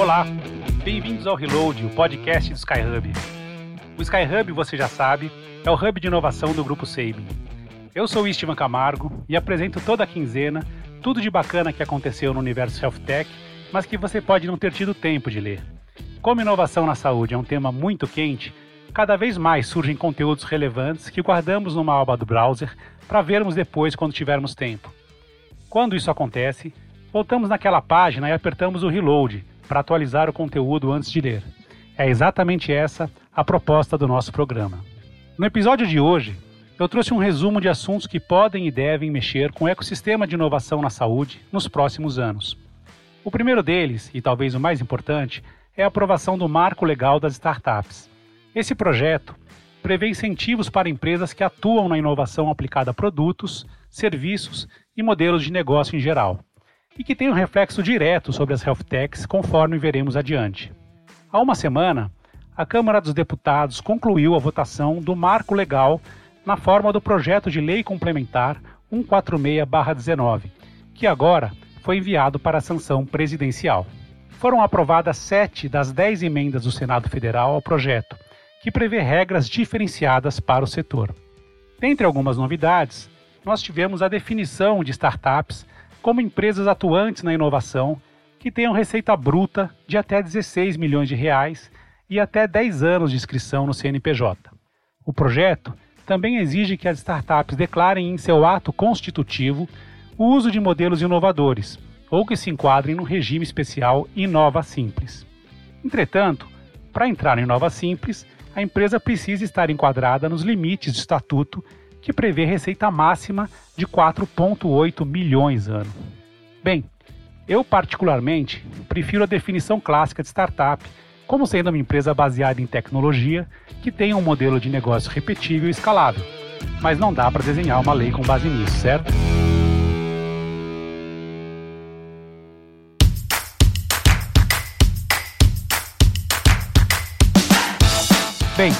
Olá, bem-vindos ao Reload, o podcast do Skyhub. O Skyhub, você já sabe, é o hub de inovação do Grupo Sabin. Eu sou Estevam Camargo e apresento toda a quinzena tudo de bacana que aconteceu no universo Health Tech, mas que você pode não ter tido tempo de ler. Como inovação na saúde é um tema muito quente, cada vez mais surgem conteúdos relevantes que guardamos numa aba do browser para vermos depois quando tivermos tempo. Quando isso acontece, voltamos naquela página e apertamos o reload para atualizar o conteúdo antes de ler. É exatamente essa a proposta do nosso programa. No episódio de hoje, eu trouxe um resumo de assuntos que podem e devem mexer com o ecossistema de inovação na saúde nos próximos anos. O primeiro deles, e talvez o mais importante, é a aprovação do Marco Legal das Startups. Esse projeto prevê incentivos para empresas que atuam na inovação aplicada a produtos, serviços e modelos de negócio em geral, e que tem um reflexo direto sobre as health techs, conforme veremos adiante. Há uma semana, a Câmara dos Deputados concluiu a votação do marco legal na forma do projeto de lei complementar 146-19, que agora foi enviado para a sanção presidencial. Foram aprovadas sete das dez emendas do Senado Federal ao projeto, que prevê regras diferenciadas para o setor. Dentre algumas novidades, nós tivemos a definição de startups como empresas atuantes na inovação que tenham receita bruta de até 16 milhões de reais e até 10 anos de inscrição no CNPJ. O projeto também exige que as startups declarem em seu ato constitutivo o uso de modelos inovadores ou que se enquadrem no regime especial Inova Simples. Entretanto, para entrar no Inova Simples, a empresa precisa estar enquadrada nos limites do estatuto que prevê receita máxima de 4,8 milhões ano. Bem, eu particularmente prefiro a definição clássica de startup, como sendo uma empresa baseada em tecnologia que tenha um modelo de negócio repetível e escalável. Mas não dá para desenhar uma lei com base nisso, certo? Bem,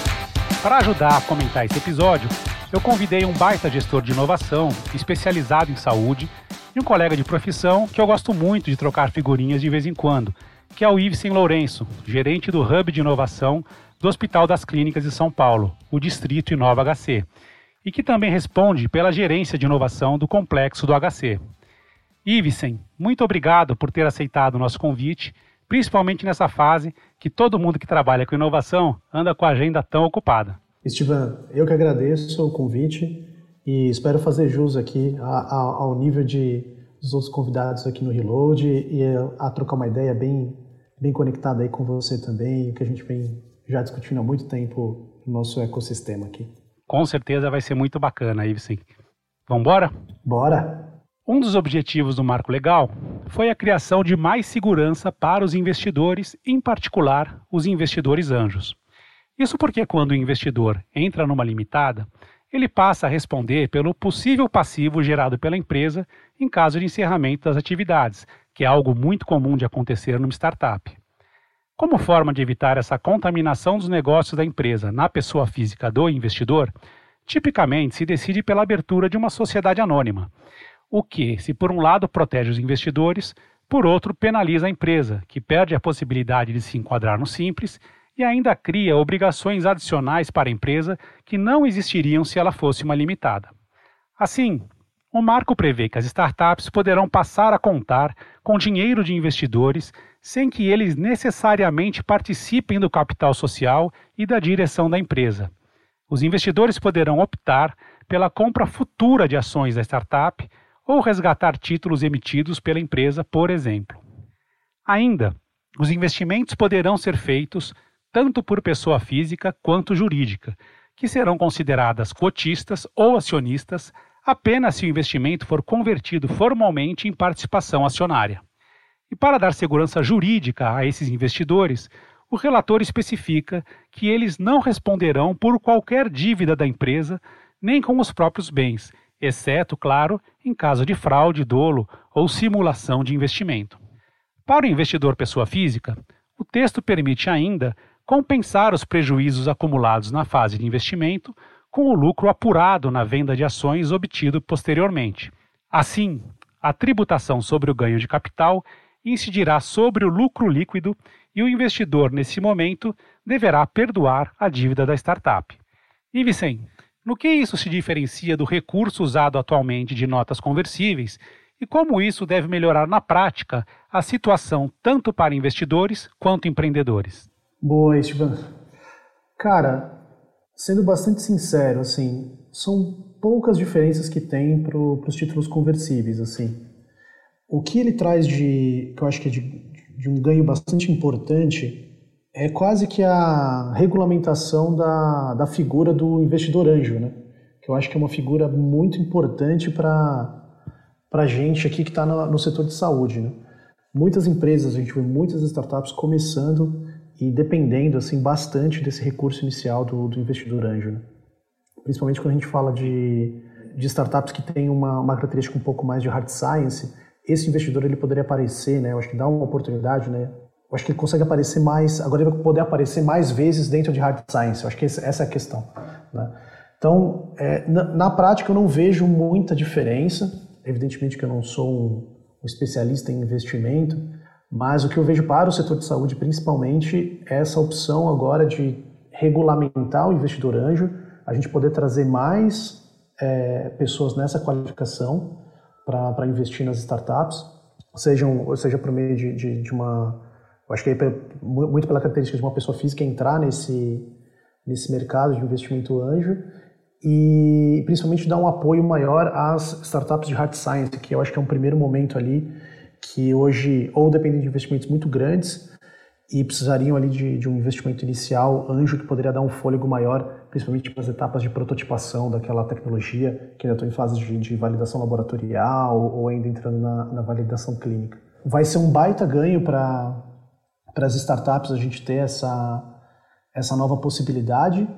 para ajudar a comentar esse episódio, eu convidei um baita gestor de inovação, especializado em saúde, e um colega de profissão que eu gosto muito de trocar figurinhas de vez em quando, que é o Ivesen Lourenço, gerente do Hub de Inovação do Hospital das Clínicas de São Paulo, o Distrito Inova HC, e que também responde pela gerência de inovação do complexo do HC. Ivesen, muito obrigado por ter aceitado o nosso convite principalmente nessa fase que todo mundo que trabalha com inovação anda com a agenda tão ocupada. Estevam, eu que agradeço o convite e espero fazer jus aqui ao nível de dos outros convidados aqui no Reload e a trocar uma ideia bem, bem conectada aí com você também, que a gente vem já discutindo há muito tempo no nosso ecossistema aqui. Com certeza vai ser muito bacana, Ivesen. Vamos embora? Bora! Um dos objetivos do marco legal foi a criação de mais segurança para os investidores, em particular os investidores anjos. Isso porque quando o investidor entra numa limitada, ele passa a responder pelo possível passivo gerado pela empresa em caso de encerramento das atividades, que é algo muito comum de acontecer numa startup. Como forma de evitar essa contaminação dos negócios da empresa na pessoa física do investidor, tipicamente se decide pela abertura de uma sociedade anônima o que, se por um lado protege os investidores, por outro penaliza a empresa, que perde a possibilidade de se enquadrar no simples e ainda cria obrigações adicionais para a empresa que não existiriam se ela fosse uma limitada. Assim, o marco prevê que as startups poderão passar a contar com dinheiro de investidores sem que eles necessariamente participem do capital social e da direção da empresa. Os investidores poderão optar pela compra futura de ações da startup ou resgatar títulos emitidos pela empresa, por exemplo. Ainda, os investimentos poderão ser feitos tanto por pessoa física quanto jurídica, que serão consideradas cotistas ou acionistas apenas se o investimento for convertido formalmente em participação acionária. E para dar segurança jurídica a esses investidores, o relator especifica que eles não responderão por qualquer dívida da empresa, nem com os próprios bens, exceto, claro, em caso de fraude, dolo ou simulação de investimento. Para o investidor pessoa física, o texto permite ainda compensar os prejuízos acumulados na fase de investimento com o lucro apurado na venda de ações obtido posteriormente. Assim, a tributação sobre o ganho de capital incidirá sobre o lucro líquido e o investidor, nesse momento, deverá perdoar a dívida da startup. E Vicente, no que isso se diferencia do recurso usado atualmente de notas conversíveis e como isso deve melhorar na prática a situação tanto para investidores quanto empreendedores? Boa, Esteban. Cara, sendo bastante sincero, assim, são poucas diferenças que tem para os títulos conversíveis, assim. O que ele traz de, que eu acho que é de, de um ganho bastante importante, é quase que a regulamentação da, da figura do investidor anjo, né? Que eu acho que é uma figura muito importante para a gente aqui que está no, no, setor de saúde, né? Muitas empresas, a gente vê muitas startups começando e dependendo assim bastante desse recurso inicial do, do investidor anjo, né? principalmente quando a gente fala de, de startups que têm uma, uma característica um pouco mais de hard science, esse investidor ele poderia aparecer, né? Eu acho que dá uma oportunidade, né? Eu acho que ele consegue aparecer mais, agora ele vai poder aparecer mais vezes dentro de hard science. Eu acho que essa é a questão. Né? Então, é, na, na, prática eu não vejo muita diferença. Evidentemente que eu não sou um, um especialista em investimento, mas o que eu vejo para o setor de saúde, principalmente, é essa opção agora de regulamentar o investidor anjo a gente poder trazer mais é, pessoas nessa qualificação para investir nas startups, sejam, seja por meio de, de, de uma. Acho que é muito pela característica de uma pessoa física entrar nesse, nesse mercado de investimento anjo e principalmente dar um apoio maior às startups de hard science, que eu acho que é um primeiro momento ali que hoje ou dependem de investimentos muito grandes e precisariam ali de, de um investimento inicial anjo que poderia dar um fôlego maior principalmente para as etapas de prototipação daquela tecnologia, que ainda estão em fase de, de validação laboratorial ou ainda entrando na, na, validação clínica. Vai ser um baita ganho para as startups a gente ter essa, essa nova possibilidade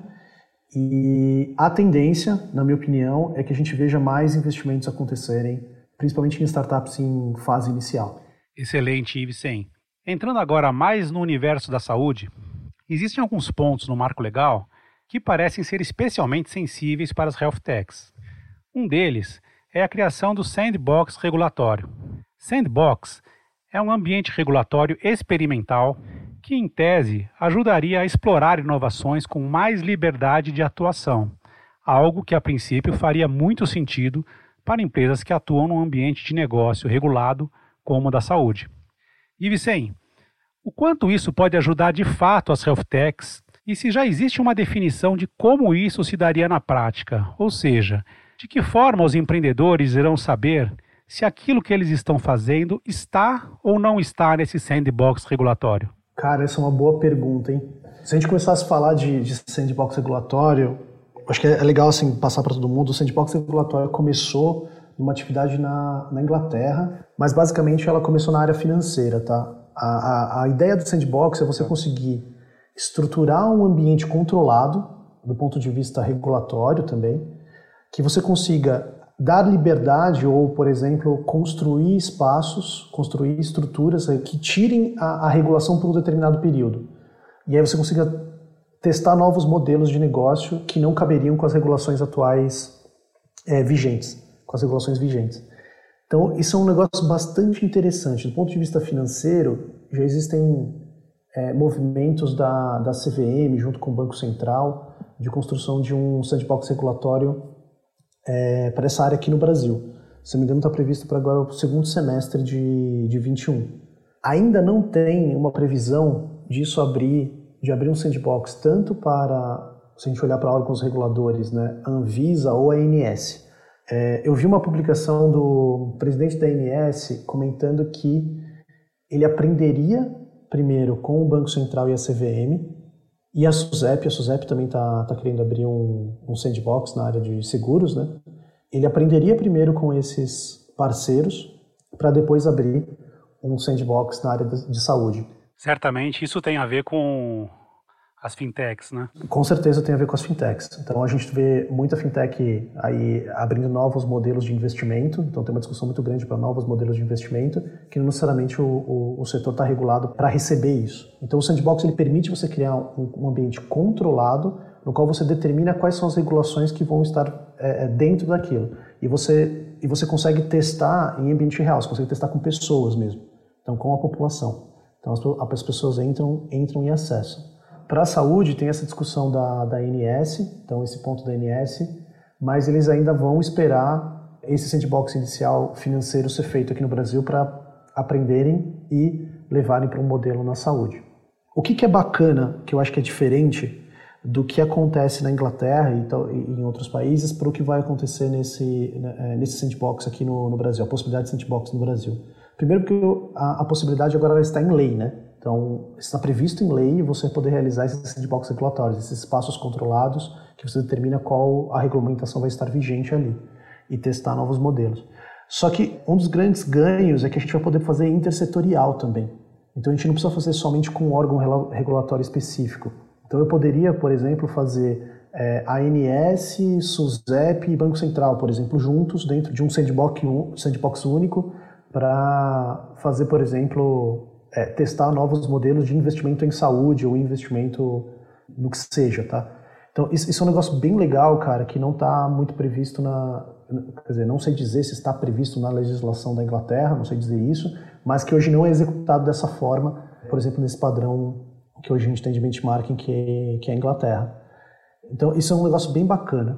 e a tendência, na minha opinião, é que a gente veja mais investimentos acontecerem, principalmente em startups em fase inicial. Excelente, Ivesen. Entrando agora mais no universo da saúde, existem alguns pontos no marco legal que parecem ser especialmente sensíveis para as health techs. Um deles é a criação do sandbox regulatório. Sandbox é um ambiente regulatório experimental que, em tese, ajudaria a explorar inovações com mais liberdade de atuação, algo que a princípio faria muito sentido para empresas que atuam num ambiente de negócio regulado como o da saúde. E Vicem, o quanto isso pode ajudar de fato as health techs e se já existe uma definição de como isso se daria na prática, ou seja, de que forma os empreendedores irão saber se aquilo que eles estão fazendo está ou não está nesse sandbox regulatório? Cara, essa é uma boa pergunta, hein? Se a gente começasse a falar de, de sandbox regulatório, acho que é legal assim passar para todo mundo. O sandbox regulatório começou numa atividade na, na Inglaterra, mas basicamente ela começou na área financeira, tá? A, a, a ideia do sandbox é você conseguir estruturar um ambiente controlado, do ponto de vista regulatório também, que você consiga dar liberdade ou, por exemplo, construir espaços, construir estruturas que tirem a, a regulação por um determinado período. E aí você consiga testar novos modelos de negócio que não caberiam com as regulações atuais é, vigentes, com as regulações vigentes. Então, isso é um negócio bastante interessante. Do ponto de vista financeiro, já existem é, movimentos da, da CVM junto com o Banco Central de construção de um sandbox regulatório é, para essa área aqui no Brasil. Se não me engano, está previsto para agora o segundo semestre de, de 21. Ainda não tem uma previsão disso abrir, de abrir um sandbox tanto para, se a gente olhar para órgãos reguladores, né, Anvisa ou a ANS. É, eu vi uma publicação do presidente da ANS comentando que ele aprenderia primeiro com o Banco Central e a CVM, e a SUSEP, a SUSEP também está tá querendo abrir um, um sandbox na área de seguros, né? Ele aprenderia primeiro com esses parceiros para depois abrir um sandbox na área de saúde. Certamente isso tem a ver com as fintechs, né? Com certeza tem a ver com as fintechs. Então a gente vê muita fintech aí abrindo novos modelos de investimento. Então tem uma discussão muito grande para novos modelos de investimento, que não necessariamente o, o, o setor está regulado para receber isso. Então o sandbox ele permite você criar um, um, ambiente controlado, no qual você determina quais são as regulações que vão estar é, é dentro daquilo. E você e você consegue testar em ambiente real. Você consegue testar com pessoas mesmo. então com a população. Então as, as pessoas entram, entram e acessam. Para a saúde tem essa discussão da, da então esse ponto da ANS, mas eles ainda vão esperar esse sandbox inicial financeiro ser feito aqui no Brasil para aprenderem e levarem para um modelo na saúde. O que, que, é bacana, que eu acho que é diferente do que acontece na Inglaterra e, e em outros países para o que vai acontecer nesse, né, é, nesse sandbox aqui no, no, Brasil, a possibilidade de sandbox no Brasil. Primeiro porque a, a possibilidade agora está em lei, né? Então, está previsto em lei você poder realizar esses sandbox regulatórios, esses espaços controlados que você determina qual a regulamentação vai estar vigente ali e testar novos modelos. Só que um dos grandes ganhos é que a gente vai poder fazer intersetorial também. Então a gente não precisa fazer somente com um órgão regulatório específico. Então eu poderia, por exemplo, fazer é, ANS, SUSEP e Banco Central, por exemplo, juntos dentro de um sandbox, sandbox único para fazer, por exemplo, é, testar novos modelos de investimento em saúde ou investimento no que seja, tá? Então isso, isso é um negócio bem legal, cara, que não está muito previsto na, quer dizer, não sei dizer se está previsto na legislação da Inglaterra, não sei dizer isso, mas que hoje não é executado dessa forma, por exemplo, nesse padrão que hoje a gente tem de benchmarking, que que é a Inglaterra. Então, isso é um negócio bem bacana.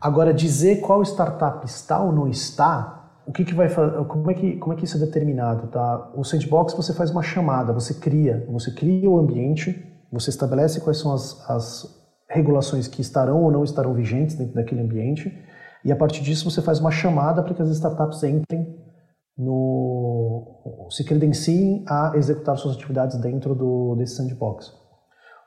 Agora, dizer qual startup está ou não está, o que, que vai fazer, como é que, como é que isso é determinado? Tá? O sandbox você faz uma chamada, você cria, você cria o ambiente, você estabelece quais são as, as regulações que estarão ou não estarão vigentes dentro daquele ambiente, e a partir disso você faz uma chamada para que as startups entrem no se credenciem a executar suas atividades dentro do desse sandbox.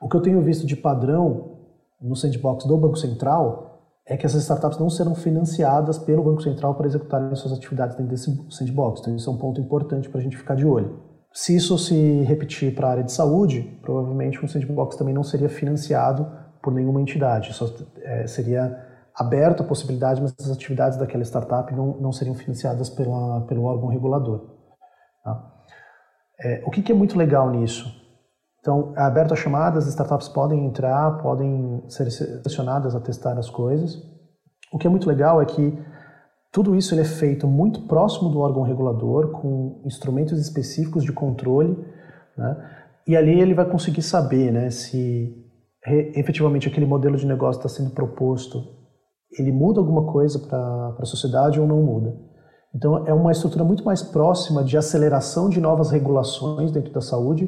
O que eu tenho visto de padrão no sandbox do Banco Central é que essas startups não serão financiadas pelo Banco Central para executarem suas atividades dentro desse sandbox. Então isso é um ponto importante para a gente ficar de olho. Se isso se repetir para a área de saúde, provavelmente um sandbox também não seria financiado por nenhuma entidade. Só é, seria aberto a possibilidade, mas as atividades daquela startup não, não seriam financiadas pela, pelo órgão regulador. Tá? É, o que, que, é muito legal nisso? Então, é aberto a chamadas, as startups podem entrar, podem ser selecionadas a testar as coisas. O que é muito legal é que tudo isso é feito muito próximo do órgão regulador, com instrumentos específicos de controle, né? e ali ele vai conseguir saber né, se efetivamente aquele modelo de negócio está sendo proposto ele muda alguma coisa para a sociedade ou não muda. Então, é uma estrutura muito mais próxima de aceleração de novas regulações dentro da saúde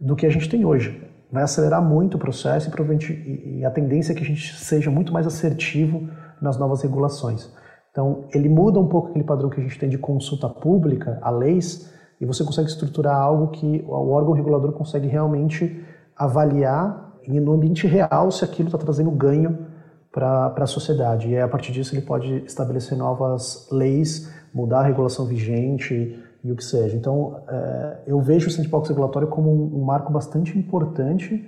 do que a gente tem hoje. Vai acelerar muito o processo e, provavelmente, e a tendência é que a gente seja muito mais assertivo nas novas regulações. Então, ele muda um pouco aquele padrão que a gente tem de consulta pública a leis e você consegue estruturar algo que o órgão regulador consegue realmente avaliar no ambiente real se aquilo está trazendo ganho para a sociedade. E a partir disso ele pode estabelecer novas leis, mudar a regulação vigente e o que seja. Então, é, eu vejo o sandbox regulatório como um, um marco bastante importante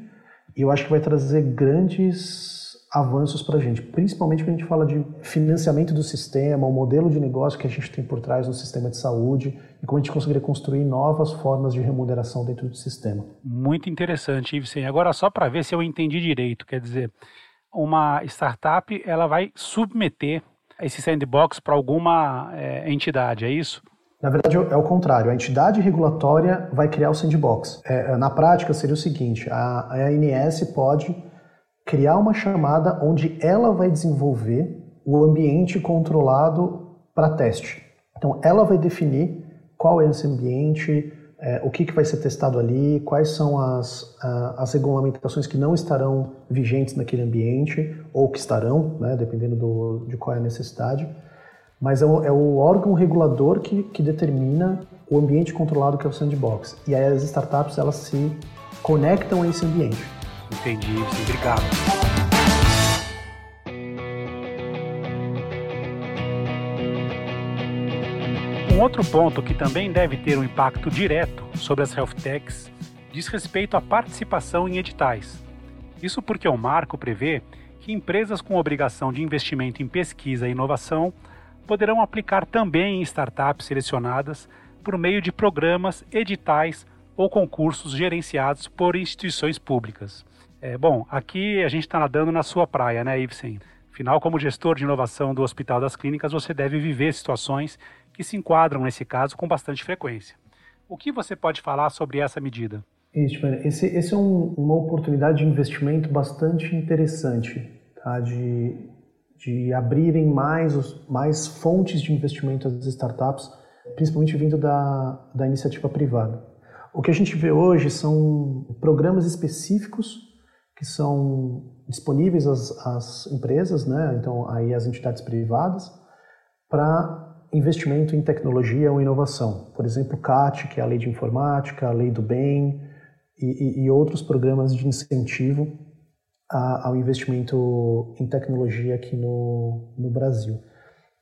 e eu acho que vai trazer grandes avanços para a gente, principalmente quando a gente fala de financiamento do sistema, o modelo de negócio que a gente tem por trás no sistema de saúde e como a gente conseguiria construir novas formas de remuneração dentro do sistema. Muito interessante, Ivsen. Agora, só para ver se eu entendi direito, quer dizer, uma startup ela vai submeter esse sandbox para alguma é, entidade, é isso? Na verdade, é o contrário. A entidade regulatória vai criar o sandbox. É, na prática, seria o seguinte: a, a ANS pode criar uma chamada onde ela vai desenvolver o ambiente controlado para teste. Então, ela vai definir qual é esse ambiente, é, o que, que vai ser testado ali, quais são as, as regulamentações que não estarão vigentes naquele ambiente, ou que estarão, né, dependendo do, de qual é a necessidade. Mas é o, é o órgão regulador que, que determina o ambiente controlado que é o sandbox. E aí as startups elas se conectam a esse ambiente. Entendi, obrigado. Um outro ponto que também deve ter um impacto direto sobre as health techs diz respeito à participação em editais. Isso porque o marco prevê que empresas com obrigação de investimento em pesquisa e inovação poderão aplicar também em startups selecionadas por meio de programas, editais ou concursos gerenciados por instituições públicas. É, bom, aqui a gente está nadando na sua praia, né, Ivsen? Afinal, como gestor de inovação do Hospital das Clínicas, você deve viver situações que se enquadram nesse caso com bastante frequência. O que você pode falar sobre essa medida? Esse, esse é um, uma oportunidade de investimento bastante interessante, tá? de, de abrirem mais, mais fontes de investimento às startups, principalmente vindo da, da iniciativa privada. O que a gente vê hoje são programas específicos que são disponíveis às, às empresas, né? então aí as entidades privadas, para investimento em tecnologia ou inovação. Por exemplo, o CAT, que é a Lei de Informática, a Lei do Bem e, e, e outros programas de incentivo a, ao investimento em tecnologia aqui no, no Brasil.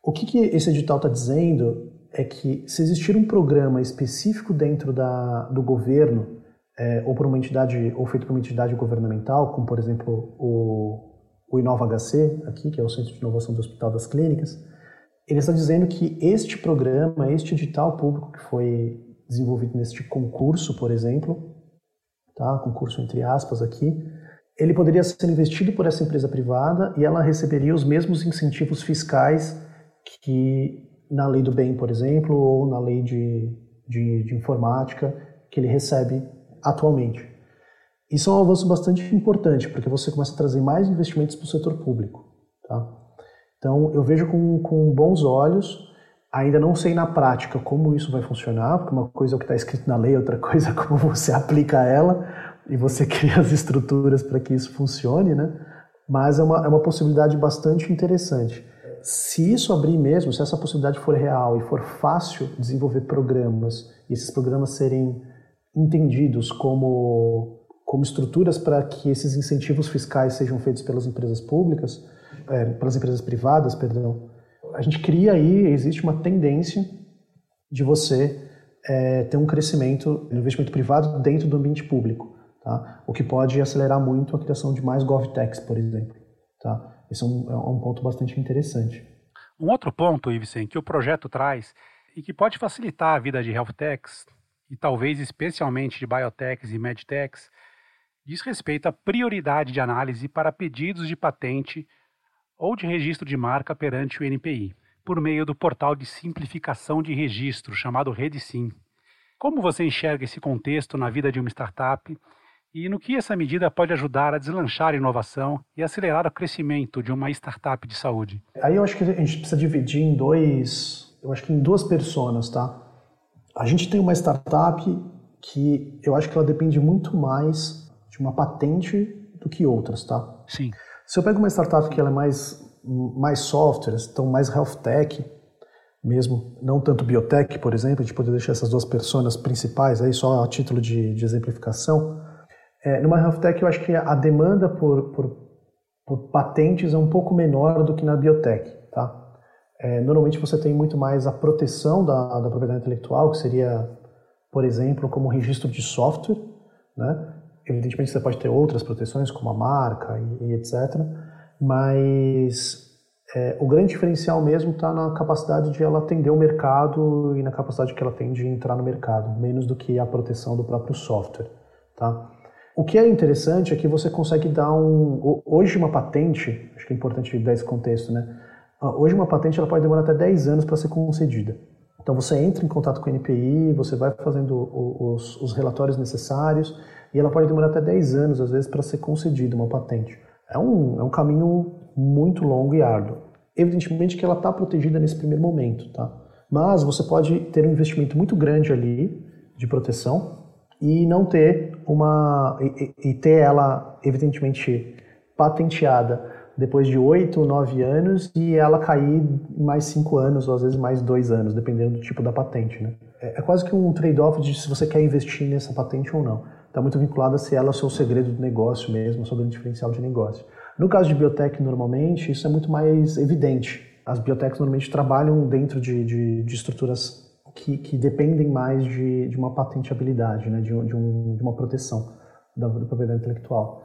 O que, que esse edital está dizendo é que se existir um programa específico dentro da, do governo é, ou por uma entidade ou feito por uma entidade governamental, como por exemplo o, o Inova HC aqui, que é o Centro de Inovação do Hospital das Clínicas, ele está dizendo que este programa, este edital público que foi desenvolvido neste concurso, por exemplo, tá, concurso entre aspas aqui, ele poderia ser investido por essa empresa privada e ela receberia os mesmos incentivos fiscais que na lei do bem, por exemplo, ou na lei de, de, de informática que ele recebe atualmente. Isso é um avanço bastante importante, porque você começa a trazer mais investimentos para o setor público. Tá? Então, eu vejo com, com bons olhos. Ainda não sei na prática como isso vai funcionar, porque uma coisa é o que está escrito na lei, outra coisa é como você aplica ela e você cria as estruturas para que isso funcione, né? Mas é uma, é uma possibilidade bastante interessante. Se isso abrir mesmo, se essa possibilidade for real e for fácil desenvolver programas, e esses programas serem entendidos como, como estruturas para que esses incentivos fiscais sejam feitos pelas empresas públicas, é, pelas empresas privadas, perdão, a gente cria aí, existe uma tendência de você é, ter um crescimento no investimento privado dentro do ambiente público, tá? o que pode acelerar muito a criação de mais GovTechs, por exemplo. Tá? Esse é um, é um ponto bastante interessante. Um outro ponto, Ivesen, que o projeto traz e que pode facilitar a vida de health techs e talvez especialmente de biotechs e medtechs, diz respeito à prioridade de análise para pedidos de patente ou de registro de marca perante o NPI, por meio do portal de simplificação de registro chamado RedeSim. Como você enxerga esse contexto na vida de uma startup e no que essa medida pode ajudar a deslanchar a inovação e acelerar o crescimento de uma startup de saúde? Aí eu acho que a gente precisa dividir em dois, eu acho que em duas personas, tá? A gente tem uma startup que eu acho que ela depende muito mais de uma patente do que outras, tá? Sim. Se eu pego uma startup que ela é mais, mais softwares, então mais health tech, mesmo, não tanto biotech, por exemplo, a gente poderia deixar essas duas personas principais aí só a título de, de exemplificação. É, numa health tech eu acho que a demanda por, por, por patentes é um pouco menor do que na biotech, tá? É, normalmente você tem muito mais a proteção da, da propriedade intelectual, que seria, por exemplo, como registro de software, né? Evidentemente você pode ter outras proteções, como a marca e, e etc. Mas é, o grande diferencial mesmo está na capacidade de ela atender o mercado e na capacidade que ela tem de entrar no mercado, menos do que a proteção do próprio software. Tá? O que é interessante é que você consegue dar um. Hoje, uma patente, acho que é importante dar esse contexto, né? Ah, hoje uma patente ela pode demorar até 10 anos para ser concedida. Então você entra em contato com o NPI, você vai fazendo os, os, relatórios necessários e ela pode demorar até 10 anos, às vezes, para ser concedida uma patente. É um, é um caminho muito longo e árduo. Evidentemente que ela está protegida nesse primeiro momento, tá? Mas você pode ter um investimento muito grande ali de proteção e não ter uma e, e ter ela evidentemente patenteada depois de oito, nove anos e ela cair mais cinco anos ou às vezes mais dois anos, dependendo do tipo da patente. Né? É, é quase que um trade-off de se você quer investir nessa patente ou não. Está muito vinculado a se ela é o seu segredo do negócio mesmo, o seu grande diferencial de negócio. No caso de biotech, normalmente, isso é muito mais evidente. As biotechs normalmente trabalham dentro de, de, de estruturas que, que, dependem mais de, de uma patenteabilidade, né? de, de, um, de uma proteção da, da propriedade intelectual.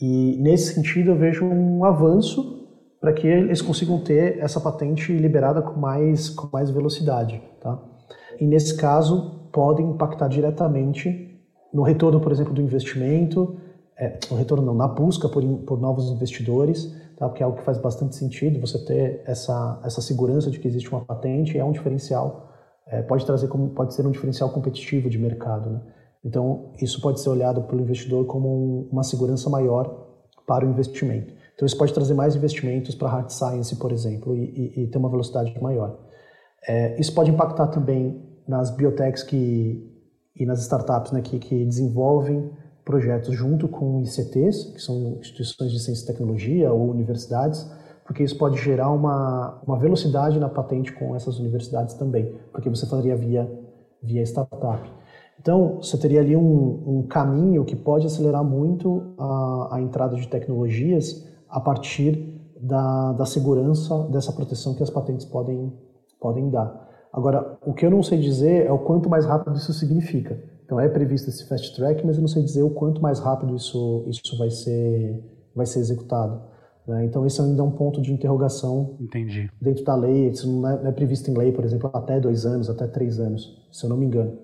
E nesse sentido eu vejo um avanço para que eles consigam ter essa patente liberada com mais, com mais velocidade. Tá? E nesse caso podem impactar diretamente no retorno, por exemplo, do investimento, é, no retorno não, na busca por, por novos investidores, tá? porque é algo que faz bastante sentido você ter essa, essa segurança de que existe uma patente, é um diferencial é, pode trazer como pode ser um diferencial competitivo de mercado. Né? Então, isso pode ser olhado pelo investidor como um, uma segurança maior para o investimento. Então, isso pode trazer mais investimentos para hard science, por exemplo, e, e, e ter uma velocidade maior. É, isso pode impactar também nas biotechs que, e nas startups né, que, que desenvolvem projetos junto com ICTs, que são instituições de ciência e tecnologia ou universidades, porque isso pode gerar uma, uma velocidade na patente com essas universidades também, porque você faria via, via startup. Então, você teria ali um, um caminho que pode acelerar muito a, a entrada de tecnologias a partir da, da segurança dessa proteção que as patentes podem, podem dar. Agora, o que eu não sei dizer é o quanto mais rápido isso significa. Então, é previsto esse fast track, mas eu não sei dizer o quanto mais rápido isso, isso vai, ser, vai ser executado. Né? Então, esse ainda é um ponto de interrogação Entendi. dentro da lei. Isso não é, não é previsto em lei, por exemplo, até dois anos, até três anos, se eu não me engano.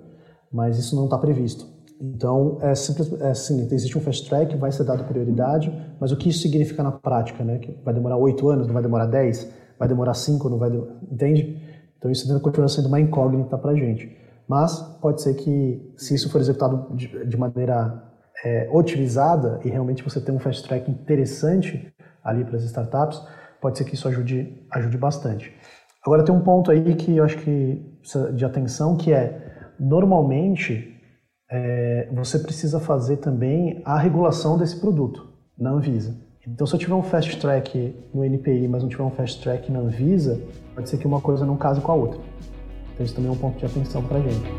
Mas isso não está previsto. Então, é, simples, é assim, existe um fast track, vai ser dado prioridade, mas o que isso significa na prática? Né? Que vai demorar oito anos, não vai demorar dez? Vai demorar cinco, não vai... Entende? Então, isso ainda continua sendo uma incógnita para a gente. Mas pode ser que, se isso for executado de, de maneira é, otimizada e realmente você tem um fast track interessante ali para as startups, pode ser que isso ajude, ajude bastante. Agora tem um ponto aí que eu acho que de atenção que é normalmente é, você precisa fazer também a regulação desse produto na Anvisa. Então se eu tiver um fast track no NPI, mas não tiver um fast track na Anvisa, pode ser que uma coisa não case com a outra. Então isso também é um ponto de atenção para a gente.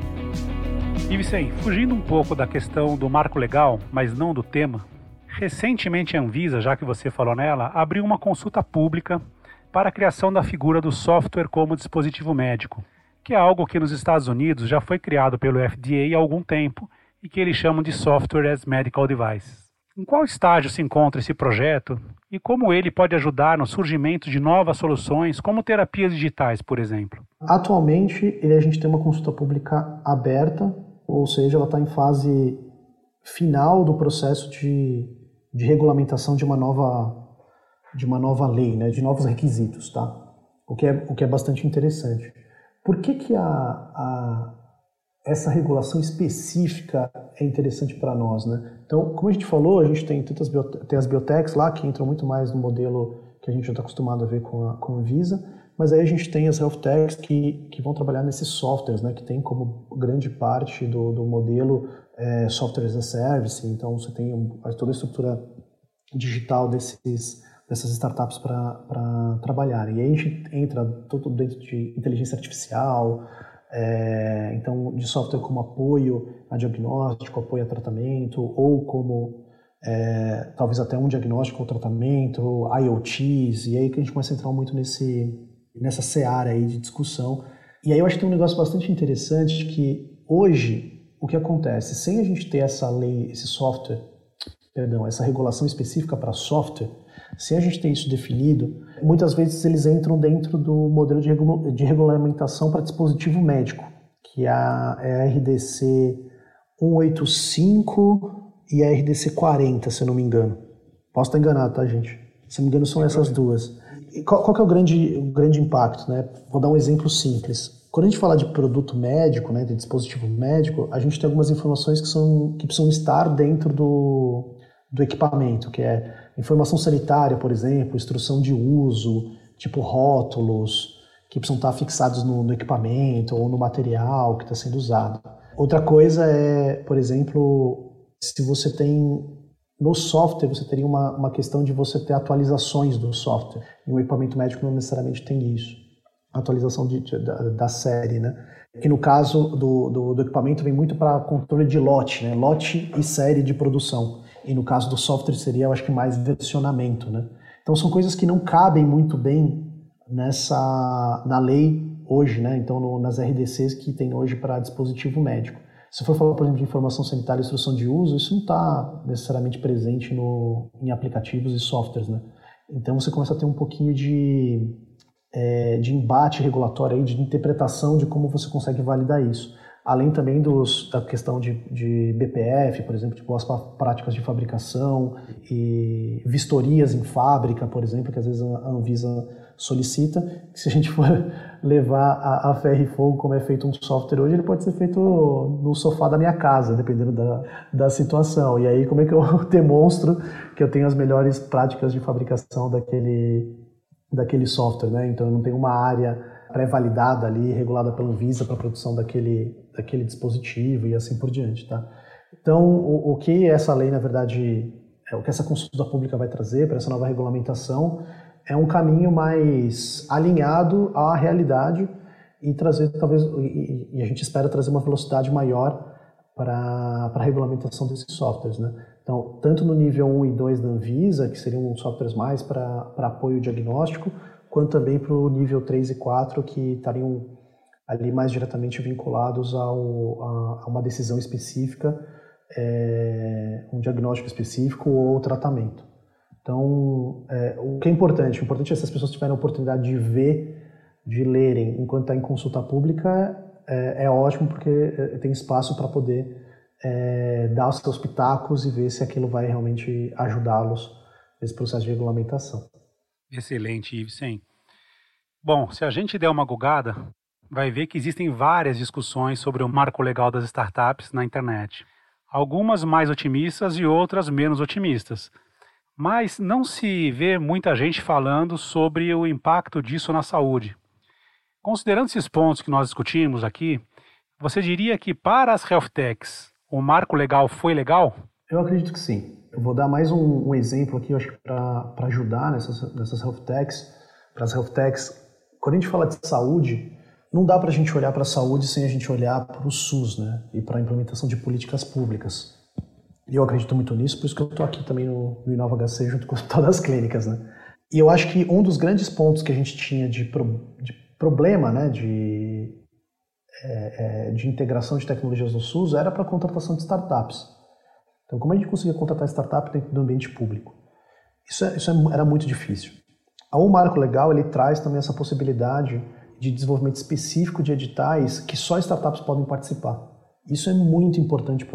E Vicente, fugindo um pouco da questão do marco legal, mas não do tema, recentemente a Anvisa, já que você falou nela, abriu uma consulta pública para a criação da figura do software como dispositivo médico, que é algo que nos Estados Unidos já foi criado pelo FDA há algum tempo e que eles chamam de Software as Medical Device. Em qual estágio se encontra esse projeto e como ele pode ajudar no surgimento de novas soluções, como terapias digitais, por exemplo? Atualmente, a gente tem uma consulta pública aberta, ou seja, ela está em fase final do processo de, de regulamentação de uma nova de uma nova lei, né, de novos requisitos, tá? O que é o que é bastante interessante. Por que que a, a essa regulação específica é interessante para nós, né? Então, como a gente falou, a gente tem tantas tem as biotechs lá que entram muito mais no modelo que a gente já está acostumado a ver com a, com a Visa, mas aí a gente tem as health techs que, que vão trabalhar nesses softwares, né? Que tem como grande parte do, do modelo é, software as a service. Então, você tem toda a estrutura digital desses dessas startups para trabalhar. E aí a gente entra tudo dentro de inteligência artificial, é, então, de software como apoio a diagnóstico, apoio a tratamento, ou como é, talvez até um diagnóstico ou tratamento, IoTs, e aí que a gente começa a entrar muito nesse, nessa seara aí de discussão. E aí eu acho que tem um negócio bastante interessante que hoje o que acontece, sem a gente ter essa lei, esse software, perdão, essa regulação específica para software, se a gente tem isso definido, muitas vezes eles entram dentro do modelo de, de regulamentação para dispositivo médico, que é a, é a RDC 185 e a RDC 40, se eu não me engano. Posso estar enganado, tá, gente? Se não me engano, são essas duas. E qual, qual é o grande, o grande impacto? Né? Vou dar um exemplo simples. Quando a gente fala de produto médico, né, de dispositivo médico, a gente tem algumas informações que, são, que precisam estar dentro do, do equipamento, que é Informação sanitária, por exemplo, instrução de uso, tipo rótulos, que precisam estar fixados no, no equipamento ou no material que está sendo usado. Outra coisa é, por exemplo, se você tem no software, você teria uma, uma questão de você ter atualizações do software. E o equipamento médico não necessariamente tem isso. Atualização de, da, da, série, né? Que no caso do, do, do equipamento vem muito para controle de lote, né? Lote e série de produção. E no caso do software seria, eu acho que mais versionamento, né? Então são coisas que não cabem muito bem nessa na lei hoje, né? Então no, nas RDCs que tem hoje para dispositivo médico. Se for falar, por exemplo, de informação sanitária e instrução de uso, isso não está necessariamente presente no, em aplicativos e softwares, né? Então você começa a ter um pouquinho de, é, de embate regulatório aí, de interpretação de como você consegue validar isso. além também dos, da questão de, de BPF, por exemplo, de boas práticas de fabricação e vistorias em fábrica, por exemplo, que às vezes a Anvisa solicita, que se a gente for levar a, a ferro e fogo como é feito um software hoje, ele pode ser feito no sofá da minha casa, dependendo da, da situação. E aí como é que eu demonstro que eu tenho as melhores práticas de fabricação daquele, daquele software, né? Então eu não tenho uma área pré-validada ali, regulada pela Anvisa para produção daquele, daquele dispositivo e assim por diante, tá? Então, o, o que essa lei, na verdade, é, o que essa consulta pública vai trazer para essa nova regulamentação é um caminho mais alinhado à realidade e trazer, talvez, e, e a gente espera trazer uma velocidade maior para a regulamentação desses softwares, né? Então, tanto no nível 1 e 2 da Anvisa, que seriam softwares mais para apoio diagnóstico, quanto também para o nível 3 e 4, que estariam ali mais diretamente vinculados ao, a, a uma decisão específica, é, um diagnóstico específico ou tratamento. Então, é, o que é importante? O importante é se as pessoas tiverem a oportunidade de ver, de lerem enquanto está em consulta pública, é, é ótimo porque é, tem espaço para poder é, dar os seus pitacos e ver se aquilo vai realmente ajudá-los nesse processo de regulamentação. Excelente, Ivsen. Bom, se a gente der uma gugada, vai ver que existem várias discussões sobre o marco legal das startups na internet. Algumas mais otimistas e outras menos otimistas. Mas não se vê muita gente falando sobre o impacto disso na saúde. Considerando esses pontos que nós discutimos aqui, você diria que para as health techs o marco legal foi legal? Eu acredito que sim. Eu vou dar mais um, um exemplo aqui, acho para ajudar nessas, nessas health techs. Para as health techs, quando a gente fala de saúde, não dá para a gente olhar para a saúde sem a gente olhar para o SUS, né? E para a implementação de políticas públicas. E eu acredito muito nisso, por isso que eu estou aqui também no, no Inova HC junto com o Hospital das Clínicas, né? E eu acho que um dos grandes pontos que a gente tinha de, pro, de problema, né, de, é, é, de integração de tecnologias no SUS era para contratação de startups. Então, como a gente conseguia contratar startup dentro do ambiente público? Isso, é, isso é, era muito difícil. O marco legal ele traz também essa possibilidade de desenvolvimento específico de editais que só startups podem participar. Isso é muito importante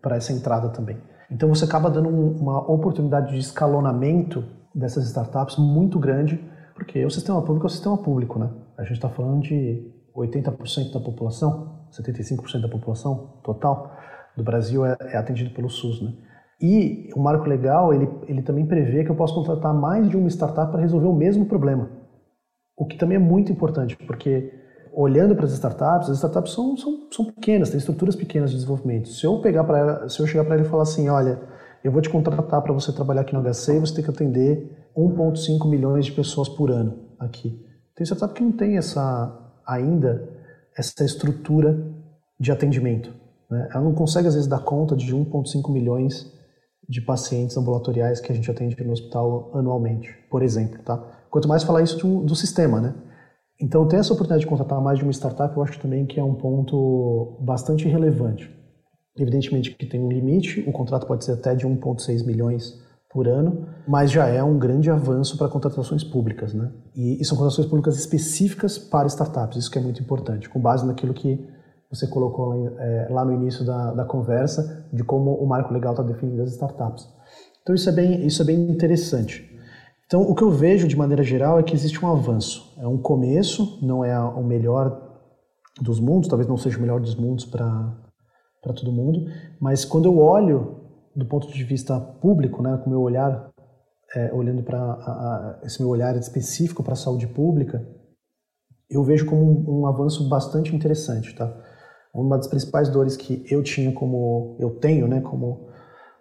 para essa entrada também. Então você acaba dando um, uma oportunidade de escalonamento dessas startups muito grande, porque o sistema público é o sistema público, né? A gente está falando de 80% da população, 75% da população total do Brasil é, é atendido pelo SUS, né? E o marco legal, ele, ele também prevê que eu posso contratar mais de uma startup para resolver o mesmo problema. O que também é muito importante, porque olhando para as startups, as startups são, são, são pequenas, têm estruturas pequenas de desenvolvimento. Se eu pegar para se eu chegar para ele e falar assim, olha, eu vou te contratar para você trabalhar aqui no HC, você tem que atender 1.5 milhões de pessoas por ano aqui. Tem startup que não tem essa ainda essa estrutura de atendimento. Né? Ela não consegue, às vezes, dar conta de 1,5 milhões de pacientes ambulatoriais que a gente atende no hospital anualmente, por exemplo. Tá? Quanto mais falar isso um, do sistema, né? Então, ter essa oportunidade de contratar mais de uma startup, eu acho também que é um ponto bastante relevante. Evidentemente que tem um limite, o contrato pode ser até de 1,6 milhões por ano, mas já é um grande avanço para contratações públicas, né? E, e, são contratações públicas específicas para startups, isso que é muito importante, com base naquilo que você colocou lá, é, lá no início da, da, conversa, de como o marco legal está definindo as startups. Então isso é bem, isso é bem interessante. Então o que eu vejo de maneira geral é que existe um avanço, é um começo, não é o melhor dos mundos, talvez não seja o melhor dos mundos para todo mundo, mas quando eu olho do ponto de vista público, né, com o meu olhar, é, olhando para esse meu olhar específico para a saúde pública, eu vejo como um, um, avanço bastante interessante, tá? Uma das principais dores que eu tinha como eu tenho, né, como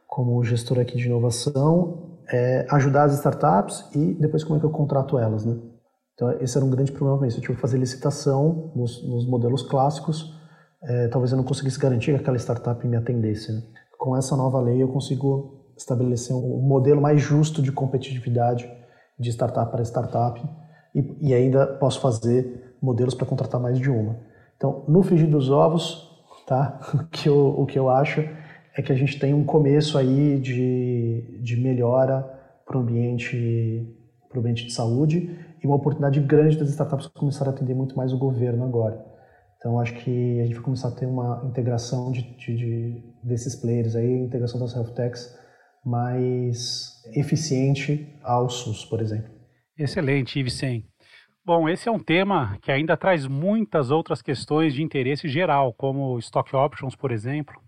como gestor aqui de inovação, é ajudar as startups e depois como é que eu contrato elas, né? Então esse era um grande problema para isso. Eu tive que fazer licitação nos, nos modelos clássicos. É, talvez eu não conseguisse garantir que aquela startup me atendesse. Né? Com essa nova lei eu consigo estabelecer um modelo mais justo de competitividade de startup para startup e, e ainda posso fazer modelos para contratar mais de uma. Então, no frigir dos ovos, tá? o, que eu, o que eu acho é que a gente tem um começo aí de, de melhora para o ambiente, ambiente de saúde e uma oportunidade grande das startups começarem a atender muito mais o governo agora. Então acho que a gente vai começar a ter uma integração de, de, de desses players aí, integração das health techs mais eficiente ao SUS, por exemplo. Excelente, Ivicen. Bom, esse é um tema que ainda traz muitas outras questões de interesse geral, como stock options, por exemplo.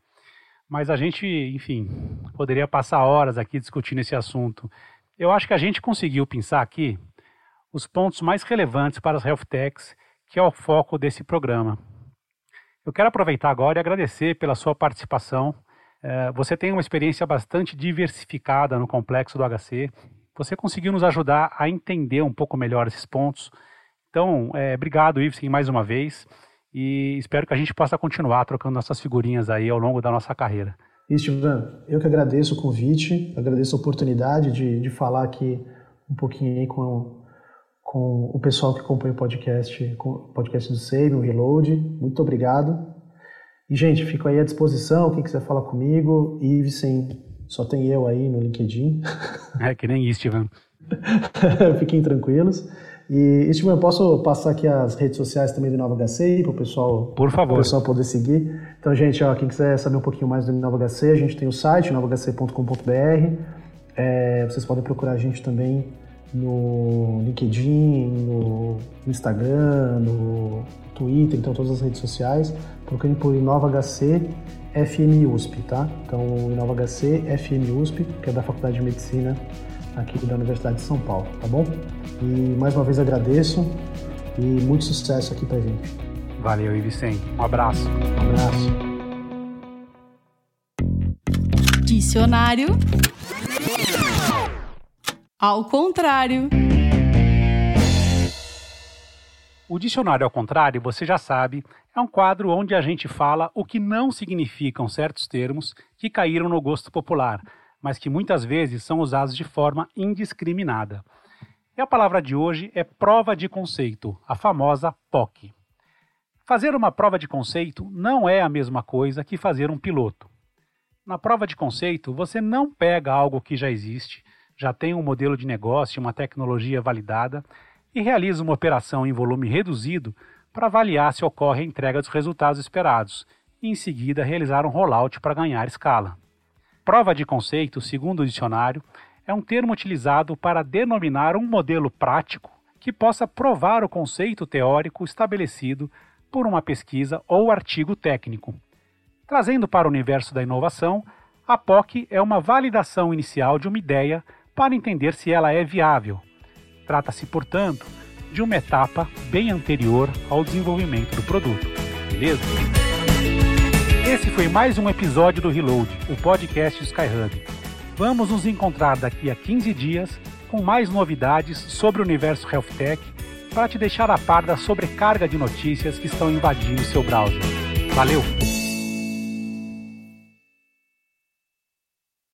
Mas a gente, enfim, poderia passar horas aqui discutindo esse assunto. Eu acho que a gente conseguiu pensar aqui os pontos mais relevantes para as health techs que é o foco desse programa. Eu quero aproveitar agora e agradecer pela sua participação. É, você tem uma experiência bastante diversificada no complexo do HC. Você conseguiu nos ajudar a entender um pouco melhor esses pontos. Então, é, obrigado, Iveson, mais uma vez. E espero que a gente possa continuar trocando nossas figurinhas aí ao longo da nossa carreira. Ivan, eu que agradeço o convite, agradeço a oportunidade de, de falar aqui um pouquinho aí com com o pessoal que acompanha o podcast, o podcast do Save, o Reload. Muito obrigado. E, gente, fico aí à disposição. Quem quiser falar comigo, Ivesen, só tem eu aí no LinkedIn. É, que nem Istvan. Fiquem tranquilos. E, Istvan, posso passar aqui as redes sociais também do Inova HC para o pessoal, Por favor. Pessoal poder seguir. Então, gente, ó, quem quiser saber um pouquinho mais do Inova HC, a gente tem o site, inovahc.com.br. É, vocês podem procurar a gente também no LinkedIn, no Instagram, no Twitter, então todas as redes sociais. Procurem por InovaHC FM USP, tá? Então, InovaHC FM USP, que é da Faculdade de Medicina aqui da Universidade de São Paulo, tá bom? E mais uma vez agradeço e muito sucesso aqui pra gente. Valeu, Ivicem. Um abraço. Um abraço. Dicionário ao contrário. O dicionário ao contrário, você já sabe, é um quadro onde a gente fala o que não significam certos termos que caíram no gosto popular, mas que muitas vezes são usados de forma indiscriminada. E a palavra de hoje é prova de conceito, a famosa POC. Fazer uma prova de conceito não é a mesma coisa que fazer um piloto. Na prova de conceito, você não pega algo que já existe já tem um modelo de negócio, uma tecnologia validada e realiza uma operação em volume reduzido para avaliar se ocorre a entrega dos resultados esperados e, em seguida, realizar um rollout para ganhar escala. Prova de conceito, segundo o dicionário, é um termo utilizado para denominar um modelo prático que possa provar o conceito teórico estabelecido por uma pesquisa ou artigo técnico. Trazendo para o universo da inovação, a POC é uma validação inicial de uma ideia para entender se ela é viável. Trata-se, portanto, de uma etapa bem anterior ao desenvolvimento do produto. Beleza? Esse foi mais um episódio do Reload, o podcast Skyhub. Vamos nos encontrar daqui a 15 dias com mais novidades sobre o universo Health Tech para te deixar a par da sobrecarga de notícias que estão invadindo seu browser. Valeu!